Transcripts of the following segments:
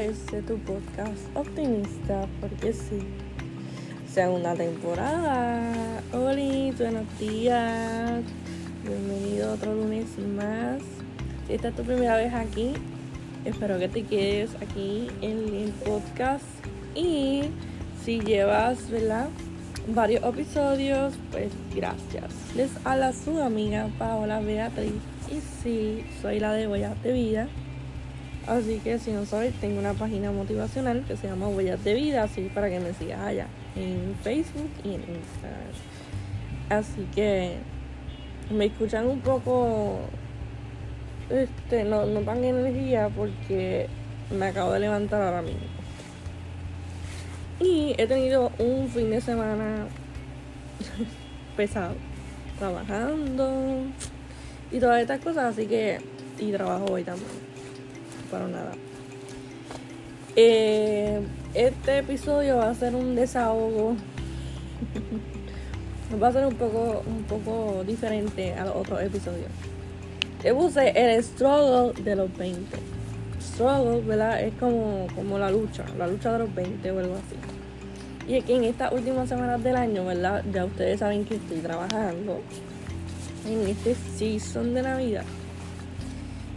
a este tu podcast optimista, porque sí. Segunda temporada. Hola, buenos días. Bienvenido otro lunes más. Si esta es tu primera vez aquí, espero que te quedes aquí en el podcast. Y si llevas, ¿verdad? Varios episodios, pues gracias. Les habla su amiga Paola Beatriz. Y sí, soy la de de Vida. Así que si no sabes, tengo una página motivacional que se llama Huellas de Vida, así para que me sigas allá en Facebook y en Instagram. Así que me escuchan un poco, este, no, no tan energía porque me acabo de levantar ahora mismo. Y he tenido un fin de semana pesado, trabajando y todas estas cosas, así que, y trabajo hoy también, para nada. Eh, este episodio va a ser un desahogo. va a ser un poco, un poco diferente a los otros episodios. Yo puse el struggle de los 20. Struggle, ¿verdad? Es como, como la lucha, la lucha de los 20 o algo así. Y es que en estas últimas semanas del año, ¿verdad? Ya ustedes saben que estoy trabajando en este season de Navidad.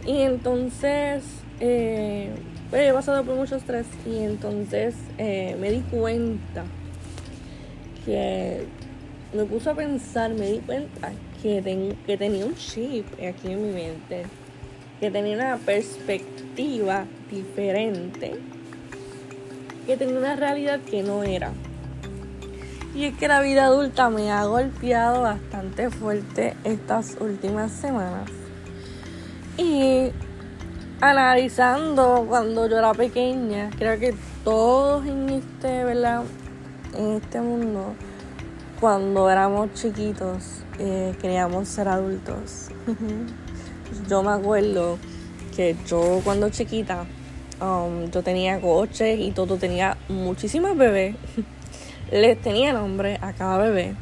Y entonces, eh, pues he pasado por mucho estrés y entonces eh, me di cuenta que me puso a pensar, me di cuenta que, que tenía un chip aquí en mi mente, que tenía una perspectiva diferente, que tenía una realidad que no era. Y es que la vida adulta me ha golpeado bastante fuerte estas últimas semanas. Analizando cuando yo era pequeña, creo que todos en este, ¿verdad? En este mundo, cuando éramos chiquitos, eh, queríamos ser adultos. yo me acuerdo que yo cuando chiquita, um, yo tenía coches y todo, tenía muchísimas bebés. les tenía nombre a cada bebé.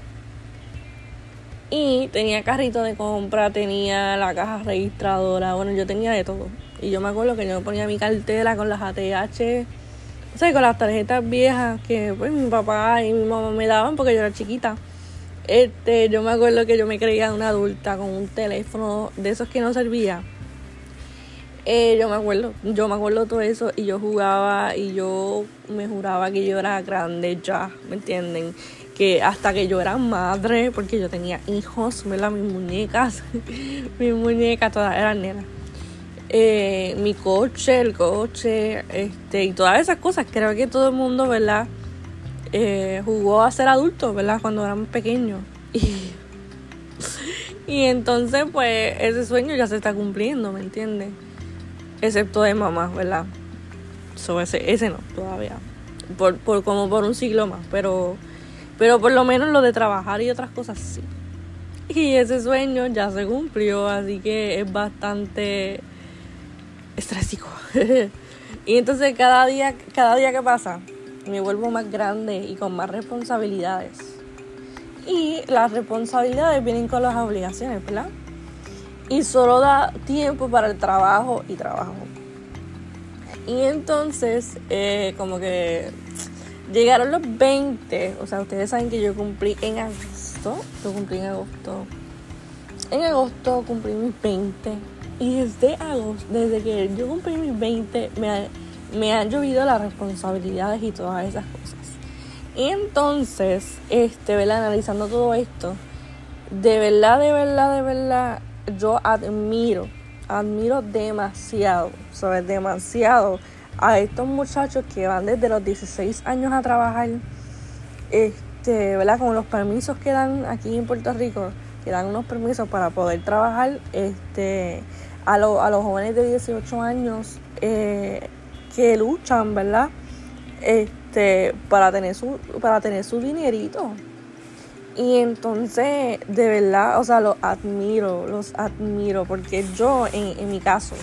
Y tenía carrito de compra, tenía la caja registradora, bueno, yo tenía de todo. Y yo me acuerdo que yo ponía mi cartera con las ATH, o sea, con las tarjetas viejas que pues mi papá y mi mamá me daban porque yo era chiquita. Este, yo me acuerdo que yo me creía una adulta con un teléfono de esos que no servía. Eh, yo me acuerdo, yo me acuerdo todo eso y yo jugaba y yo me juraba que yo era grande ya, ¿me entienden? Que hasta que yo era madre, porque yo tenía hijos, ¿verdad? Mis muñecas, mis muñecas todas eran nenas. Eh, mi coche, el coche, este, y todas esas cosas. Creo que todo el mundo, ¿verdad? Eh, jugó a ser adulto, ¿verdad? Cuando éramos pequeños. Y, y entonces, pues, ese sueño ya se está cumpliendo, ¿me entiendes? excepto de mamá, ¿verdad? Ese, ese no, todavía. Por, por, como por un siglo más, pero, pero por lo menos lo de trabajar y otras cosas sí. Y ese sueño ya se cumplió, así que es bastante estrésico. y entonces cada día, cada día que pasa, me vuelvo más grande y con más responsabilidades. Y las responsabilidades vienen con las obligaciones, ¿verdad? y solo da tiempo para el trabajo y trabajo. Y entonces, eh, como que llegaron los 20, o sea, ustedes saben que yo cumplí en agosto, yo cumplí en agosto. En agosto cumplí mis 20 y desde agosto, desde que yo cumplí mis 20, me, me han llovido las responsabilidades y todas esas cosas. Y entonces, este, ¿verdad? analizando todo esto, de verdad, de verdad, de verdad, yo admiro, admiro demasiado, ¿sabes? Demasiado a estos muchachos que van desde los 16 años a trabajar, este, ¿verdad? Con los permisos que dan aquí en Puerto Rico, que dan unos permisos para poder trabajar, este, a, a los jóvenes de 18 años eh, que luchan, ¿verdad? Este, para tener su, para tener su dinerito. Y entonces, de verdad, o sea, los admiro, los admiro, porque yo, en, mi caso,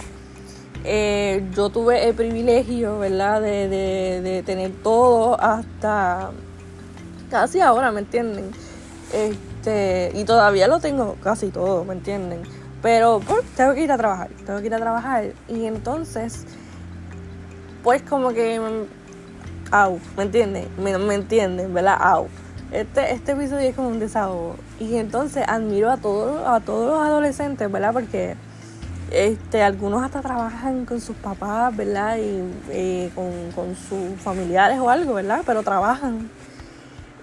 eh, yo tuve el privilegio, ¿verdad?, de, de, tener todo hasta casi ahora, ¿me entienden? Este, y todavía lo tengo casi todo, ¿me entienden? Pero pues, tengo que ir a trabajar, tengo que ir a trabajar. Y entonces, pues como que, au, ¿me entienden? Me, me entienden, ¿verdad? Au. Este, este episodio es como un desahogo. Y entonces admiro a todos, a todos los adolescentes, ¿verdad? Porque este, algunos hasta trabajan con sus papás, ¿verdad? Y eh, con, con sus familiares o algo, ¿verdad? Pero trabajan.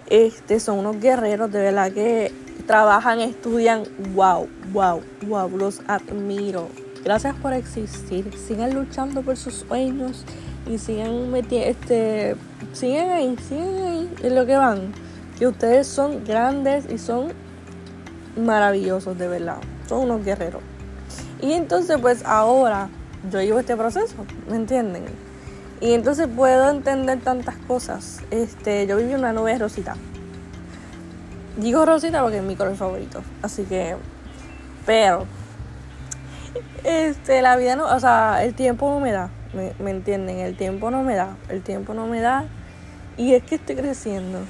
Este, son unos guerreros, de verdad que trabajan, estudian. Wow, wow, wow, los admiro. Gracias por existir. Sigan luchando por sus sueños y sigan metiendo, este, sigan ahí, sigan ahí en lo que van. Que ustedes son grandes y son maravillosos, de verdad. Son unos guerreros. Y entonces, pues ahora yo llevo este proceso, ¿me entienden? Y entonces puedo entender tantas cosas. Este, yo viví una nube rosita. Digo rosita porque es mi color favorito. Así que, pero este, la vida no, o sea, el tiempo no me da, me, entienden, el tiempo no me da, el tiempo no me da. Y es que estoy creciendo,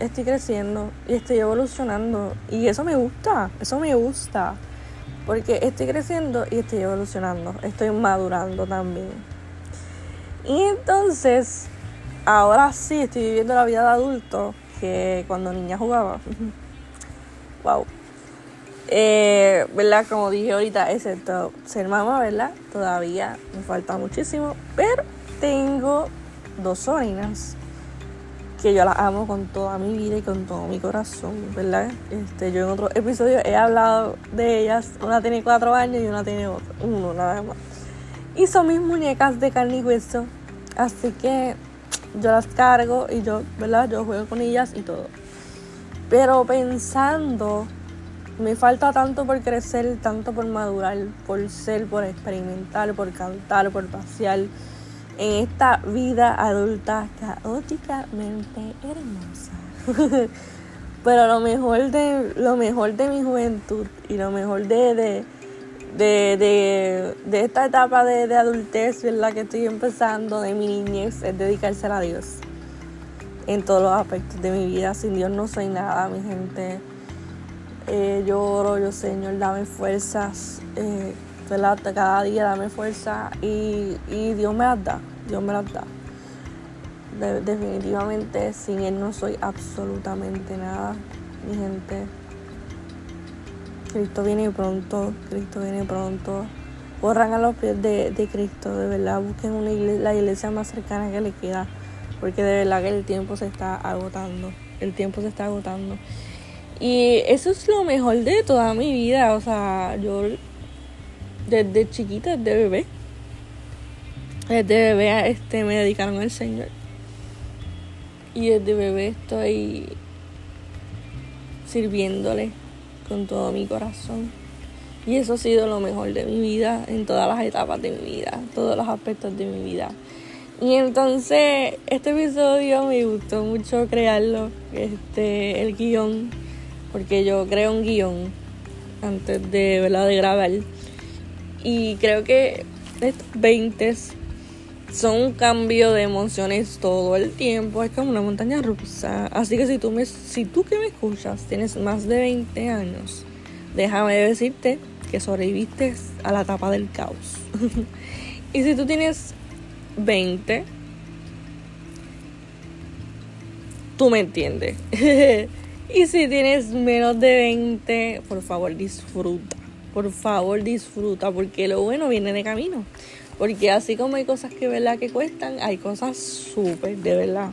estoy creciendo y estoy evolucionando. Y eso me gusta, eso me gusta. Porque estoy creciendo y estoy evolucionando, estoy madurando también. Y entonces, ahora sí estoy viviendo la vida de adulto que cuando niña jugaba. wow. Eh, ¿Verdad? Como dije ahorita, excepto ser mamá, ¿verdad? Todavía me falta muchísimo, pero tengo dos sobrinas que yo las amo con toda mi vida y con todo mi corazón, ¿verdad? Este, yo en otro episodio he hablado de ellas, una tiene cuatro años y una tiene otro, uno nada más. Y son mis muñecas de carne y hueso, así que yo las cargo y yo, ¿verdad? Yo juego con ellas y todo. Pero pensando me falta tanto por crecer, tanto por madurar, por ser, por experimentar, por cantar, por pasear en esta vida adulta caóticamente hermosa. Pero lo mejor de lo mejor de mi juventud y lo mejor de, de, de, de, esta etapa de, de adultez, la que estoy empezando, de mi niñez, es dedicarse a Dios en todos los aspectos de mi vida. Sin Dios no soy nada, mi gente eh, yo oro, yo Señor, dame fuerzas, eh, cada día dame fuerza y, Dios me las da, Dios me las da. definitivamente sin Él no soy absolutamente nada, mi gente. Cristo viene pronto, Cristo viene pronto. Corran a los pies de, Cristo, de verdad, busquen la iglesia más cercana que le queda, porque de verdad que el tiempo se está agotando, el tiempo se está agotando. Y eso es lo mejor de toda mi vida. O sea, yo desde chiquita, desde bebé, desde bebé este, me dedicaron al Señor. Y desde bebé estoy sirviéndole con todo mi corazón. Y eso ha sido lo mejor de mi vida, en todas las etapas de mi vida, todos los aspectos de mi vida. Y entonces, este episodio me gustó mucho crearlo, este, el guion porque yo creo un guion antes de, ¿verdad? de grabar. Y creo que estos 20 son un cambio de emociones todo el tiempo. Es como una montaña rusa. Así que si tú, me, si tú que me escuchas tienes más de 20 años, déjame decirte que sobreviviste a la etapa del caos. y si tú tienes 20, tú me entiendes. Y si tienes menos de 20, por favor disfruta. Por favor disfruta, porque lo bueno viene de camino. Porque así como hay cosas que verdad que cuestan, hay cosas súper de verdad.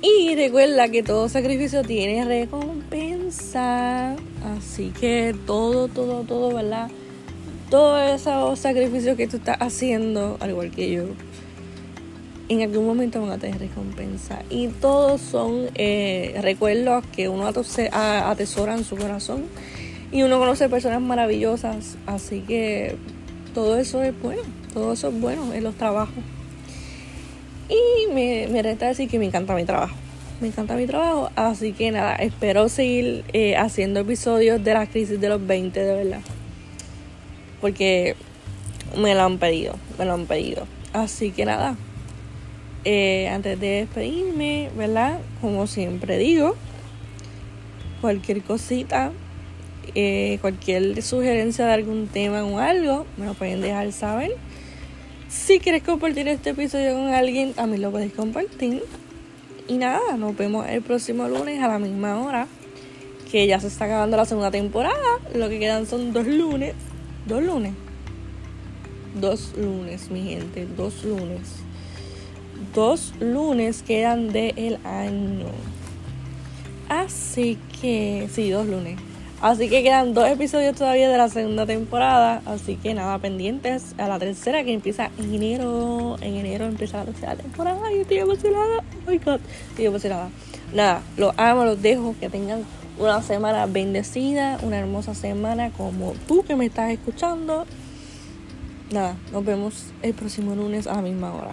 Y recuerda que todo sacrificio tiene recompensa. Así que todo, todo, todo, ¿verdad? Todos esos sacrificios que tú estás haciendo, al igual que yo, en algún momento van a tener recompensa. Y todos son eh, recuerdos que uno atesora en su corazón. Y uno conoce personas maravillosas. Así que todo eso es bueno. Todo eso es bueno en los trabajos. Y me, me resta decir que me encanta mi trabajo. Me encanta mi trabajo. Así que nada, espero seguir eh, haciendo episodios de la crisis de los 20, de verdad. Porque me lo han pedido. Me lo han pedido. Así que nada, eh, antes de despedirme, ¿verdad? Como siempre digo, cualquier cosita, eh, cualquier sugerencia de algún tema o algo, me lo pueden dejar saber. Si quieres compartir este episodio con alguien, a mí lo puedes compartir. Y nada, nos vemos el próximo lunes a la misma hora. Que ya se está acabando la segunda temporada. Lo que quedan son dos lunes. Dos lunes. Dos lunes, mi gente. Dos lunes. Dos lunes quedan del año. Así que, sí, dos lunes. Así que quedan dos episodios todavía de la segunda temporada. Así que nada, pendientes a la tercera que empieza en enero. En enero empieza la tercera temporada. Y estoy emocionada. Oh my god, estoy emocionada. Nada, los amo, los dejo. Que tengan una semana bendecida, una hermosa semana como tú que me estás escuchando. Nada, nos vemos el próximo lunes a la misma hora.